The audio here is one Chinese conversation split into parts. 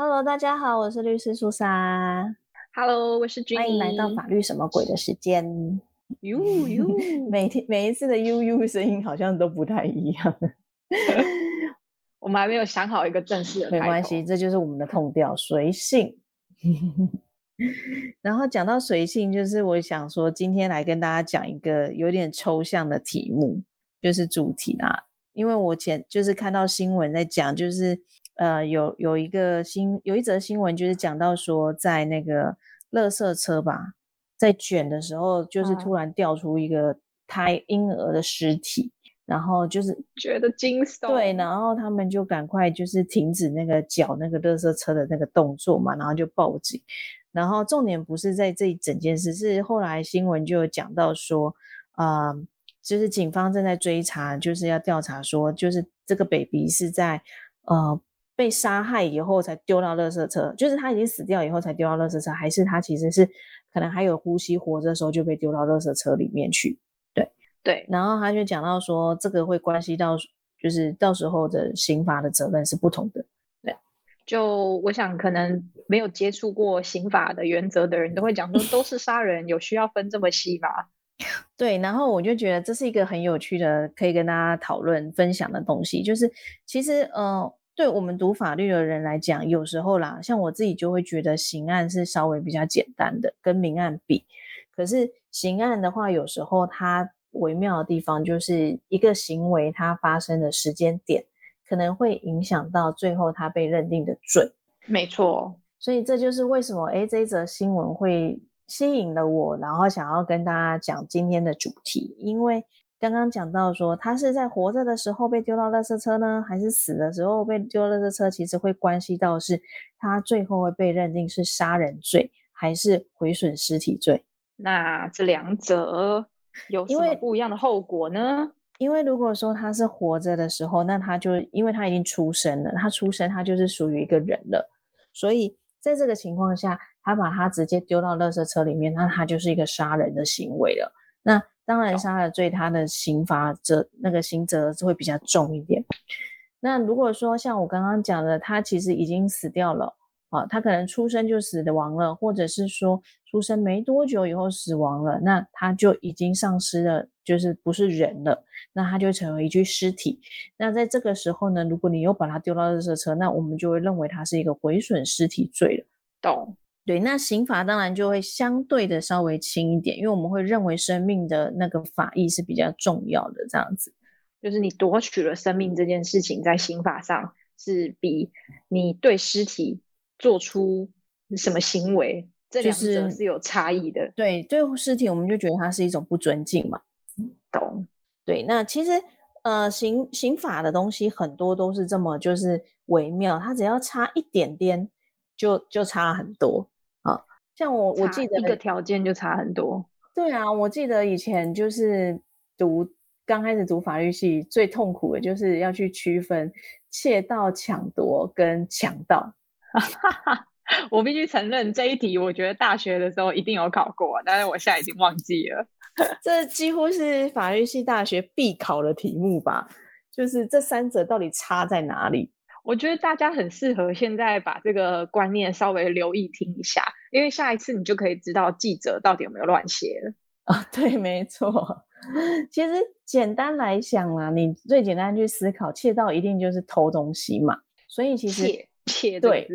Hello，大家好，我是律师苏莎。Hello，我是君欢迎来到法律什么鬼的时间。呦呦，每天每一次的悠悠声音好像都不太一样，我们还没有想好一个正式的，没关系，。这就是我们的痛调，随性。然后讲到随性，就是我想说，今天来跟大家讲一个有点抽象的题目，就是主题啦。因为我前就是看到新闻在讲，就是呃有有一个新有一则新闻，就是讲到说，在那个垃圾车吧，在卷的时候，就是嗯突然掉出一个胎婴儿的尸体，然后就是觉得惊悚。对，然后他们就赶快就是停止那个搅那个垃圾车的那个动作嘛，然后就报警。然后重点不是在这一整件事，是后来新闻就有讲到说，呃，就是警方正在追查，就是要调查说，就是这个 baby 是在呃被杀害以后才丢到垃圾车，就是他已经死掉以后才丢到垃圾车，还是他其实是可能还有呼吸活着的时候就被丢到垃圾车里面去。对对，然后他就讲到说，这个会关系到，就是到时候的刑罚的责任是不同的。就我想，可能没有接触过刑法的原则的人都会讲说，都是 杀人，有需要分这么细吗？对，然后我就觉得这是一个很有趣的，可以跟大家讨论分享的东西。就是其实，呃，对我们读法律的人来讲，有时候啦，像我自己就会觉得刑案是稍微比较简单的，跟民案比。可是刑案的话，有时候它微妙的地方就是一个行为它发生的时间点，可能会影响到最后它被认定的罪。没错，所以这就是为什么诶这一则新闻会吸引了我，然后想要跟大家讲今天的主题，因为刚刚讲到说他是在活着的时候被丢到垃圾车呢，还是死的时候被丢垃圾车，其实会关系到是他最后会被认定是杀人罪还是毁损尸体罪。那这两者有什么不一样的后果呢？因为如果说他是活着的时候，那他就因为他已经出生了，他出生他就是属于一个人了，所以在这个情况下，他把他直接丢到垃圾车里面，那他就是一个杀人的行为了。那当然，懂杀了罪，他的刑罚责那个刑责是会比较重一点。那如果说像我刚刚讲的，他其实已经死掉了啊，他可能出生就死亡了，或者是说出生没多久以后死亡了，那他就已经丧失了，就是不是人了，那他就成为一具尸体。那在这个时候呢，如果你又把他丢到垃圾车，那我们就会认为他是一个毁损尸体罪了。懂，对，那刑罚当然就会相对的稍微轻一点，因为我们会认为生命的那个法益是比较重要的，这样子。就是你夺取了生命这件事情，在刑法上是比你对尸体做出什么行为，这就两者是是有差异的。对，对尸体我们就觉得它是一种不尊敬嘛。懂，对，那其实呃，刑刑法的东西很多都是这么就是微妙，它只要差一点点就就差很多啊。像我我记得一个条件就差很多。对啊，我记得以前就是读刚开始读法律系，最痛苦的就是要去区分窃盗、抢夺跟强盗。我必须承认这一题，我觉得大学的时候一定有考过，但是我现在已经忘记了。这几乎是法律系大学必考的题目吧？就是这三者到底差在哪里？我觉得大家很适合现在把这个观念稍微留意听一下，因为下一次你就可以知道记者到底有没有乱写了。啊，对，没错。其实简单来讲啊，你最简单去思考，窃盗一定就是偷东西嘛。所以其实窃窃对，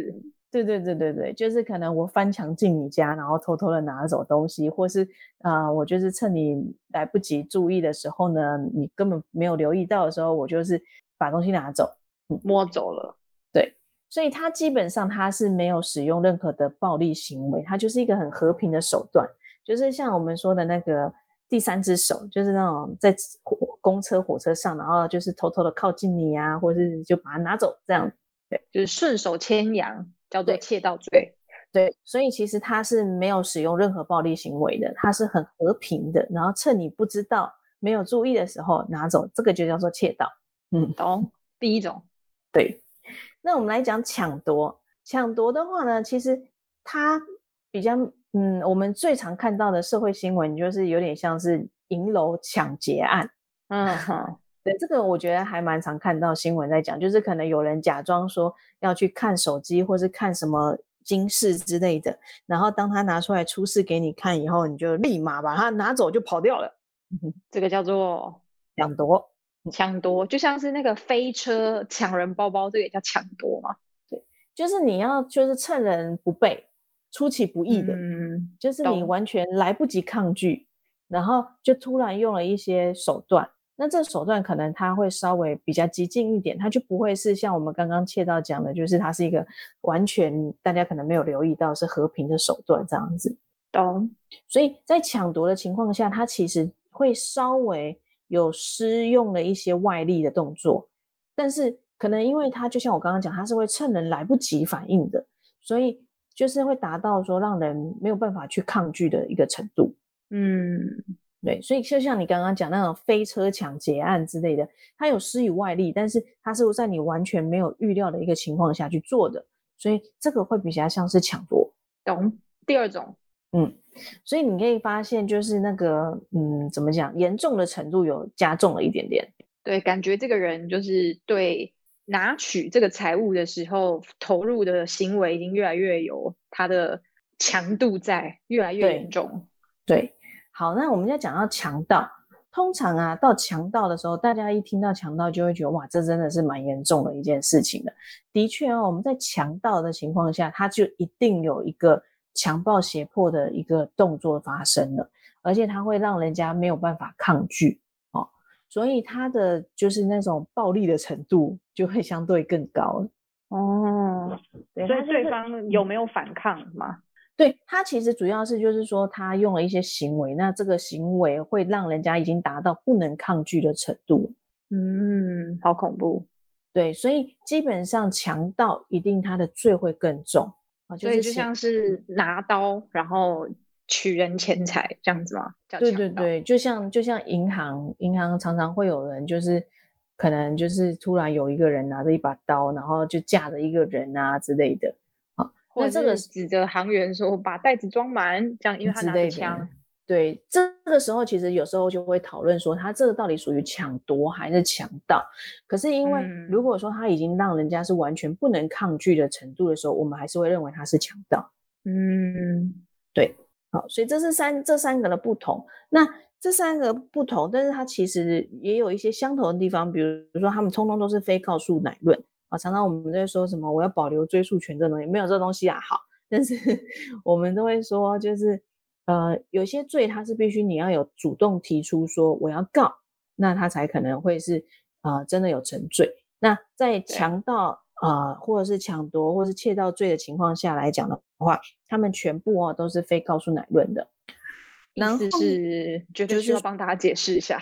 对对对对对，就是可能我翻墙进你家，然后偷偷的拿走东西，或是啊、呃我就是趁你来不及注意的时候呢，你根本没有留意到的时候，我就是把东西拿走。摸走了。所以他基本上他是没有使用任何的暴力行为，他就是一个很和平的手段，就是像我们说的那个第三只手，就是那种在火公车、火车上，然后就是偷偷的靠近你啊，或者是就把它拿走这样。对就是顺手牵羊，叫做窃盗罪。对，所以其实他是没有使用任何暴力行为的，他是很和平的，然后趁你不知道、没有注意的时候拿走，这个就叫做窃盗。嗯，懂？第一种，对。那我们来讲抢夺，抢夺的话呢，其实它比较，嗯，我们最常看到的社会新闻就是有点像是银楼抢劫案。嗯哼，对，这个我觉得还蛮常看到新闻在讲，就是可能有人假装说要去看手机，或是看什么金饰之类的，然后当他拿出来出示给你看以后，你就立马把它拿走就跑掉了。这个叫做抢夺，抢夺，就像是那个飞车抢人包包，这个也叫抢夺嘛？对，就是你要就是趁人不备、出其不意的，嗯，就是你完全来不及抗拒，然后就突然用了一些手段。那这手段可能它会稍微比较激进一点，它就不会是像我们刚刚切到讲的，就是它是一个完全大家可能没有留意到是和平的手段这样子。懂，所以在抢夺的情况下，它其实会稍微有施用了一些外力的动作，但是可能因为它就像我刚刚讲，它是会趁人来不及反应的，所以就是会达到说让人没有办法去抗拒的一个程度。嗯，对，所以就像你刚刚讲那种飞车抢劫案之类的，它有施以外力，但是它是在你完全没有预料的一个情况下去做的，所以这个会比较像是抢夺。懂。第二种，嗯，所以你可以发现，就是那个，嗯，怎么讲，严重的程度有加重了一点点。对，感觉这个人就是对拿取这个财物的时候投入的行为已经越来越有他的强度在，越来越对严重。对，好，那我们要讲到强盗，通常啊，到强盗的时候，大家一听到强盗就会觉得，哇，这真的是蛮严重的一件事情的。的确哦，我们在强盗的情况下，他就一定有一个强暴胁迫的一个动作发生了，而且他会让人家没有办法抗拒哦，所以他的就是那种暴力的程度就会相对更高。哦，所以对方有没有反抗吗？对他其实主要是就是说他用了一些行为，那这个行为会让人家已经达到不能抗拒的程度。嗯，好恐怖。对，所以基本上强盗一定他的罪会更重啊，所以就像是拿刀然后取人钱财这样子吗？对，对对，就像就像银行，银行常常会有人就是可能就是突然有一个人拿着一把刀，然后就架着一个人啊之类的。啊，那这个指着行员说把袋子装满，这样因为他拿着枪。对，这个时候其实有时候就会讨论说，他这个到底属于抢夺还是强盗？可是因为嗯如果说他已经让人家是完全不能抗拒的程度的时候，我们还是会认为他是强盗。嗯，对好，所以这是三这三个的不同。那这三个不同，但是它其实也有一些相同的地方，比如说他们通通都是非告诉乃论啊。常常我们在说什么我要保留追诉权这东西，没有这东西啊。好，但是 我们都会说，就是呃，有些罪它是必须你要有主动提出说我要告，那他才可能会是呃真的有成罪。那在强盗啊、呃或者是抢夺或是窃盗罪的情况下来讲的话，他们全部哦都是非告诉乃论的。然后是觉得需就是要帮大家解释一下。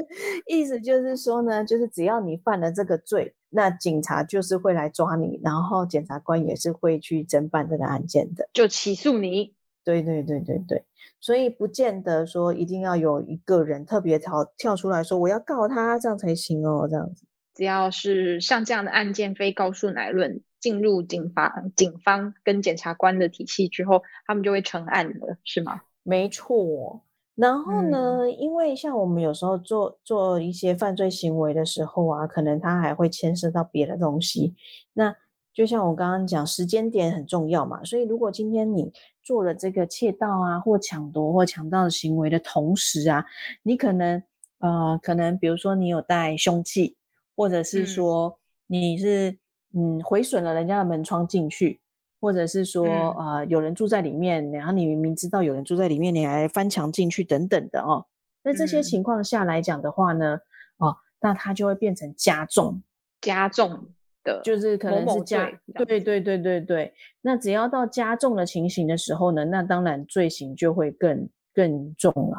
意思就是说呢，就是只要你犯了这个罪，那警察就是会来抓你，然后检察官也是会去侦办这个案件的。就起诉你。对对对对对，所以不见得说一定要有一个人特别跳跳出来说我要告他，这样才行哦，这样子。只要是像这样的案件非告诉乃论进入警方、警方跟检察官的体系之后，他们就会成案了，是吗？没错。然后呢，因为像我们有时候做做一些犯罪行为的时候啊，可能他还会牵涉到别的东西。那就像我刚刚讲，时间点很重要嘛。所以如果今天你做了这个窃盗啊，或抢夺或强盗的行为的同时啊，你可能呃，可能比如说你有带凶器，或者是嗯。说你是嗯毁损了人家的门窗进去，或者是说嗯。呃有人住在里面，然后你明明知道有人住在里面，你还翻墙进去等等的哦。那这些嗯。情况下来讲的话呢，哦，那它就会变成加重，加重的，就是可能是加罪这样对对对对对。那只要到加重的情形的时候呢，那当然罪行就会更更重啦、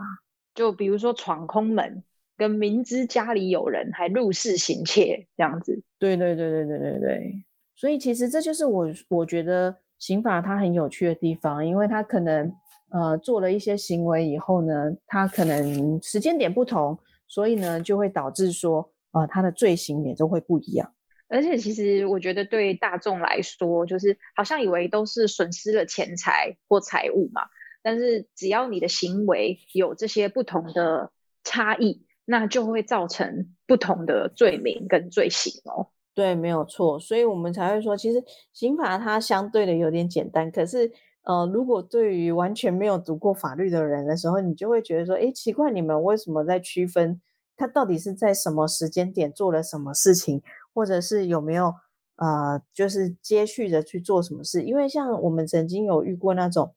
就比如说闯空门，跟明知家里有人还入室行窃这样子。对对对对对对对，所以其实这就是我我觉得刑法它很有趣的地方，因为它可能呃做了一些行为以后呢，它可能时间点不同，所以呢就会导致说呃它的罪行也都会不一样。而且其实我觉得对大众来说，就是好像以为都是损失了钱财或财物嘛，但是只要你的行为有这些不同的差异，那就会造成不同的罪名跟罪行哦。对，没有错，所以我们才会说，其实刑法它相对的有点简单。可是，呃，如果对于完全没有读过法律的人的时候，你就会觉得说，哎，奇怪，你们为什么在区分他到底是在什么时间点做了什么事情，或者是有没有呃，就是接续的去做什么事？因为像我们曾经有遇过那种，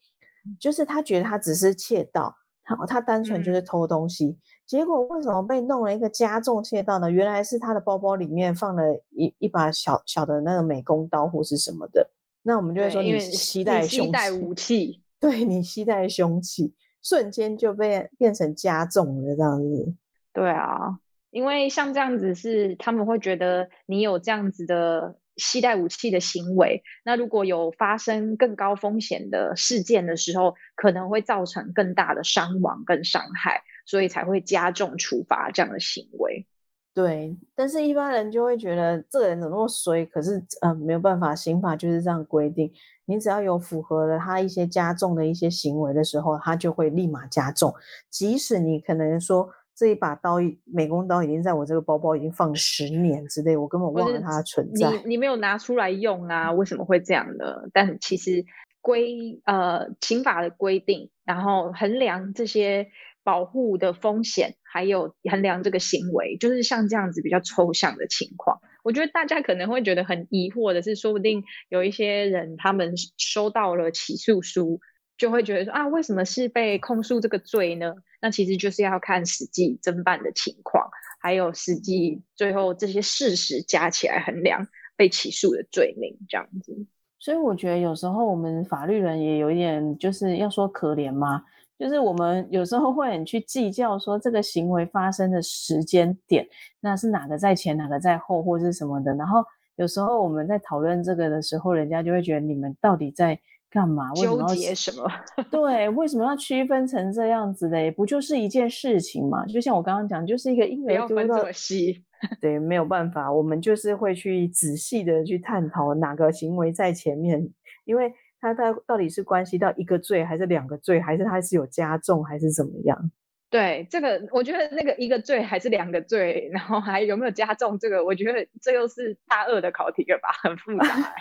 就是他觉得他只是窃盗，他他单纯就是偷东西。结果为什么被弄了一个加重窃盗呢？原来是他的包包里面放了一一把小小的那个美工刀或是什么的。那我们就会说你携带携带武器，对你携带凶器，瞬间就被变成加重了这样子。对啊，因为像这样子是他们会觉得你有这样子的携带武器的行为，那如果有发生更高风险的事件的时候，可能会造成更大的伤亡跟伤害。所以才会加重处罚这样的行为，对。但是，一般人就会觉得这个人怎么那么衰？可是，嗯，没有办法，刑法就是这样规定。你只要有符合了他一些加重的一些行为的时候，他就会立马加重。即使你可能说这一把刀，美工刀已经在我这个包包已经放十年之类，我根本忘了它的存在。你你没有拿出来用啊？为什么会这样呢？但其实规呃刑法的规定，然后衡量这些。保护的风险，还有衡量这个行为，就是像这样子比较抽象的情况。我觉得大家可能会觉得很疑惑的是，说不定有一些人他们收到了起诉书，就会觉得说啊，为什么是被控诉这个罪呢？那其实就是要看实际侦办的情况，还有实际最后这些事实加起来衡量被起诉的罪名这样子。所以我觉得有时候我们法律人也有一点，就是要说可怜吗？就是我们有时候会很去计较说这个行为发生的时间点，那是哪个在前，哪个在后，或是什么的。然后有时候我们在讨论这个的时候，人家就会觉得你们到底在干嘛？纠结什么？对，为什么要区分成这样子嘞？不就是一件事情嘛？就像我刚刚讲，就是一个因为分这么细，对，没有办法，我们就是会去仔细的去探讨哪个行为在前面，因为。它它到底是关系到一个罪，还是两个罪，还是它是有加重，还是怎么样？对这个，我觉得那个一个罪还是两个罪，然后还有没有加重，这个我觉得这又是大二的考题了吧，很复杂。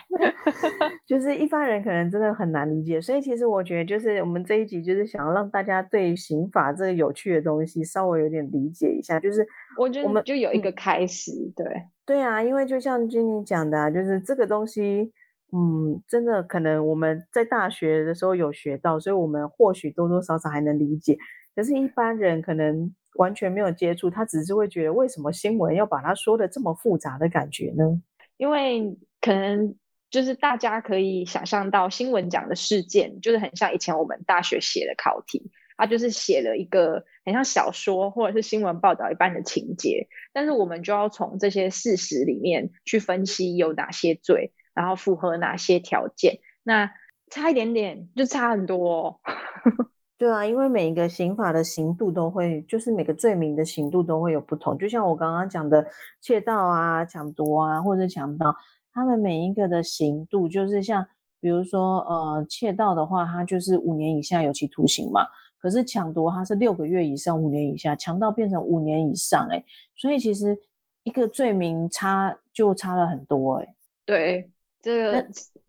就是一般人可能真的很难理解，所以其实我觉得，就是我们这一集就是想要让大家对刑法这个有趣的东西稍微有点理解一下。就是我觉得我们就有一个开始，对对啊，因为就像君妮讲的，就是这个东西。嗯，真的可能我们在大学的时候有学到，所以我们或许多多少少还能理解。可是，一般人可能完全没有接触，他只是会觉得，为什么新闻要把它说的这么复杂的感觉呢？因为可能就是大家可以想象到，新闻讲的事件就是很像以前我们大学写的考题，它就是写了一个很像小说或者是新闻报道一般的情节，但是我们就要从这些事实里面去分析有哪些罪。然后符合哪些条件？那差一点点就差很多。对啊，因为每一个刑法的刑度都会，就是每个罪名的刑度都会有不同。就像我刚刚讲的窃盗啊、抢夺啊，或者强盗，他们每一个的刑度，就是像比如说呃，窃盗的话，它就是五年以下有期徒刑嘛。可是抢夺它是六个月以上五年以下，强盗变成五年以上，哎，所以其实一个罪名差就差了很多，哎，对。这个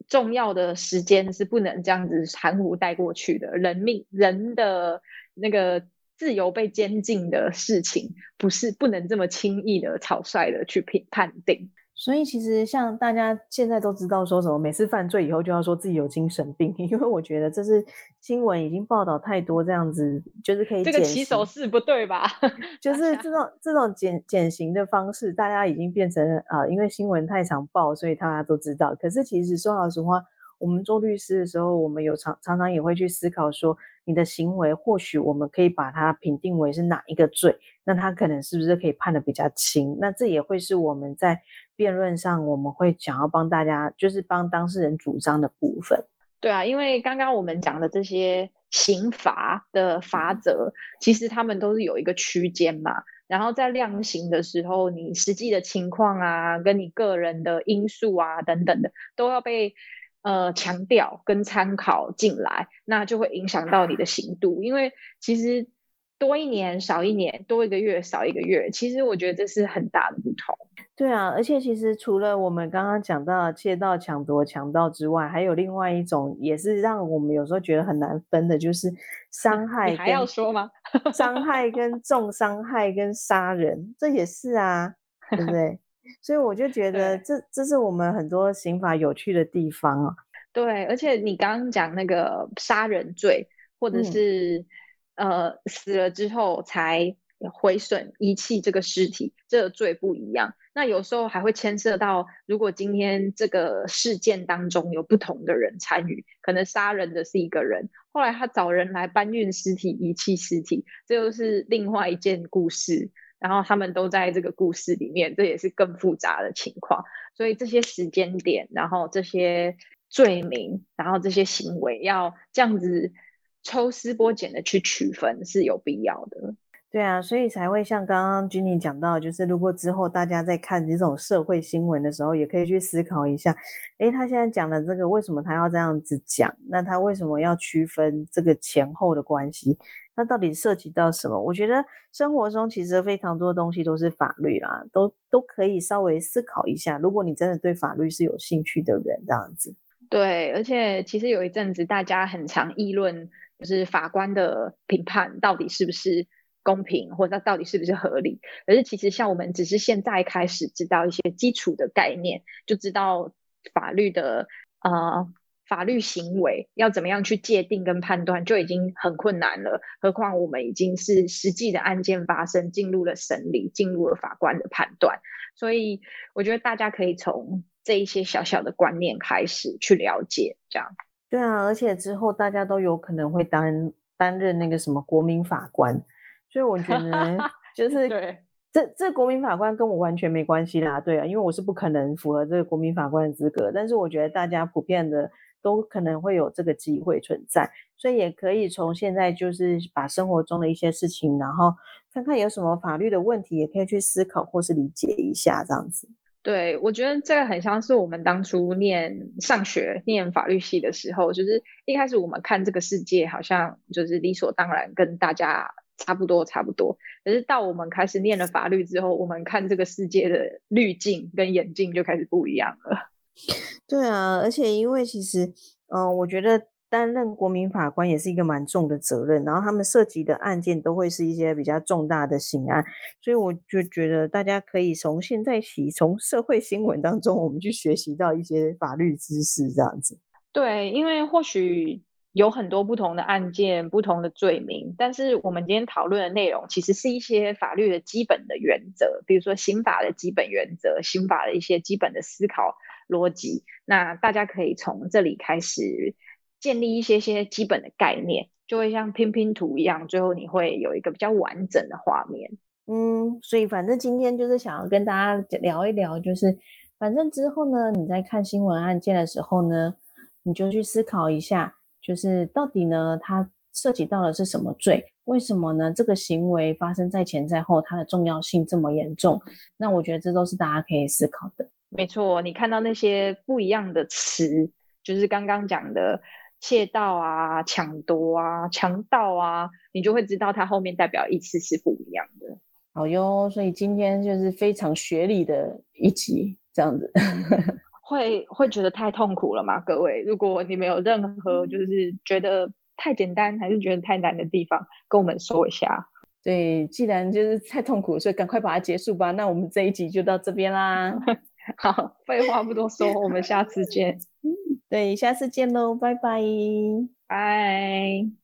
重要的时间是不能这样子含糊带过去的。人命人的那个自由被监禁的事情，不是不能这么轻易的草率的去评判定。所以其实像大家现在都知道说什么，每次犯罪以后就要说自己有精神病，因为我觉得这是新闻已经报道太多这样子，就是可以这个起手式不对吧？就是这种这种减减刑的方式，大家已经变成啊，因为新闻太常报，所以大家都知道。可是其实说老实话，我们做律师的时候，我们有常常常也会去思考说。你的行为或许我们可以把它评定为是哪一个罪，那他可能是不是可以判的比较轻？那这也会是我们在辩论上我们会想要帮大家，就是帮当事人主张的部分。对啊，因为刚刚我们讲的这些刑罚的法则，其实他们都是有一个区间嘛。然后在量刑的时候，你实际的情况啊，跟你个人的因素啊等等的，都要被。呃，强调跟参考进来，那就会影响到你的刑度。因为其实多一年少一年，多一个月少一个月，其实我觉得这是很大的不同。对啊，而且其实除了我们刚刚讲到窃盗、抢夺、强盗之外，还有另外一种，也是让我们有时候觉得很难分的，就是伤害。你还要说吗？伤害跟重伤害跟杀人，这也是啊，对不 对？所以我就觉得这这是我们很多刑法有趣的地方啊。对，而且你刚刚讲那个杀人罪，或者是呃死了之后才毁损遗弃这个尸体，这个罪不一样。那有时候还会牵涉到，如果今天这个事件当中有不同的人参与，可能杀人的是一个人，后来他找人来搬运尸体、遗弃尸体，这又是另外一件故事。然后他们都在这个故事里面，这也是更复杂的情况。所以这些时间点，然后这些罪名，然后这些行为，要这样子抽丝剥茧的去区分，是有必要的。对啊，所以才会像刚刚君妮讲到，就是如果之后大家在看这种社会新闻的时候，也可以去思考一下，诶，他现在讲的这个为什么他要这样子讲？那他为什么要区分这个前后的关系？那到底涉及到什么？我觉得生活中其实非常多东西都是法律啦，都都可以稍微思考一下。如果你真的对法律是有兴趣的人，这样子。对，而且其实有一阵子大家很常议论，就是法官的评判到底是不是。公平，或者它到底是不是合理？可是其实像我们只是现在开始知道一些基础的概念，就知道法律的呃法律行为要怎么样去界定跟判断，就已经很困难了。何况我们已经是实际的案件发生，进入了审理，进入了法官的判断。所以我觉得大家可以从这一些小小的观念开始去了解，这样。对啊，而且之后大家都有可能会担担任那个什么国民法官。所以我觉得 就是对这这国民法官跟我完全没关系啦，对啊，因为我是不可能符合这个国民法官的资格。但是我觉得大家普遍的都可能会有这个机会存在，所以也可以从现在就是把生活中的一些事情，然后看看有什么法律的问题，也可以去思考或是理解一下这样子。对，我觉得这个很像是我们当初念上学念法律系的时候，就是一开始我们看这个世界好像就是理所当然，跟大家。差不多，差不多。可是到我们开始念了法律之后，我们看这个世界的滤镜跟眼镜就开始不一样了。对啊，而且因为其实，嗯，我觉得担任国民法官也是一个蛮重的责任，然后他们涉及的案件都会是一些比较重大的刑案，所以我就觉得大家可以从现在起，从社会新闻当中，我们去学习到一些法律知识，这样子。对，因为或许。有很多不同的案件、不同的罪名，但是我们今天讨论的内容其实是一些法律的基本的原则，比如说刑法的基本原则、刑法的一些基本的思考逻辑。那大家可以从这里开始建立一些些基本的概念，就会像拼拼图一样，最后你会有一个比较完整的画面。嗯，所以反正今天就是想要跟大家聊一聊，就是反正之后呢，你在看新闻案件的时候呢，你就去思考一下。就是到底呢，它涉及到的是什么罪？为什么呢？这个行为发生在前在后，它的重要性这么严重？那我觉得这都是大家可以思考的。没错，你看到那些不一样的词，就是刚刚讲的窃盗啊、抢夺啊、强盗啊，你就会知道它后面代表意思是不一样的。好哟，所以今天就是非常学理的一集，这样子。会会觉得太痛苦了吗？各位，如果你们有任何就是觉得太简单，还是觉得太难的地方，跟我们说一下。对，既然就是太痛苦，所以赶快把它结束吧。那我们这一集就到这边啦。好，废话不多说，我们下次见。对，下次见喽，拜拜，拜。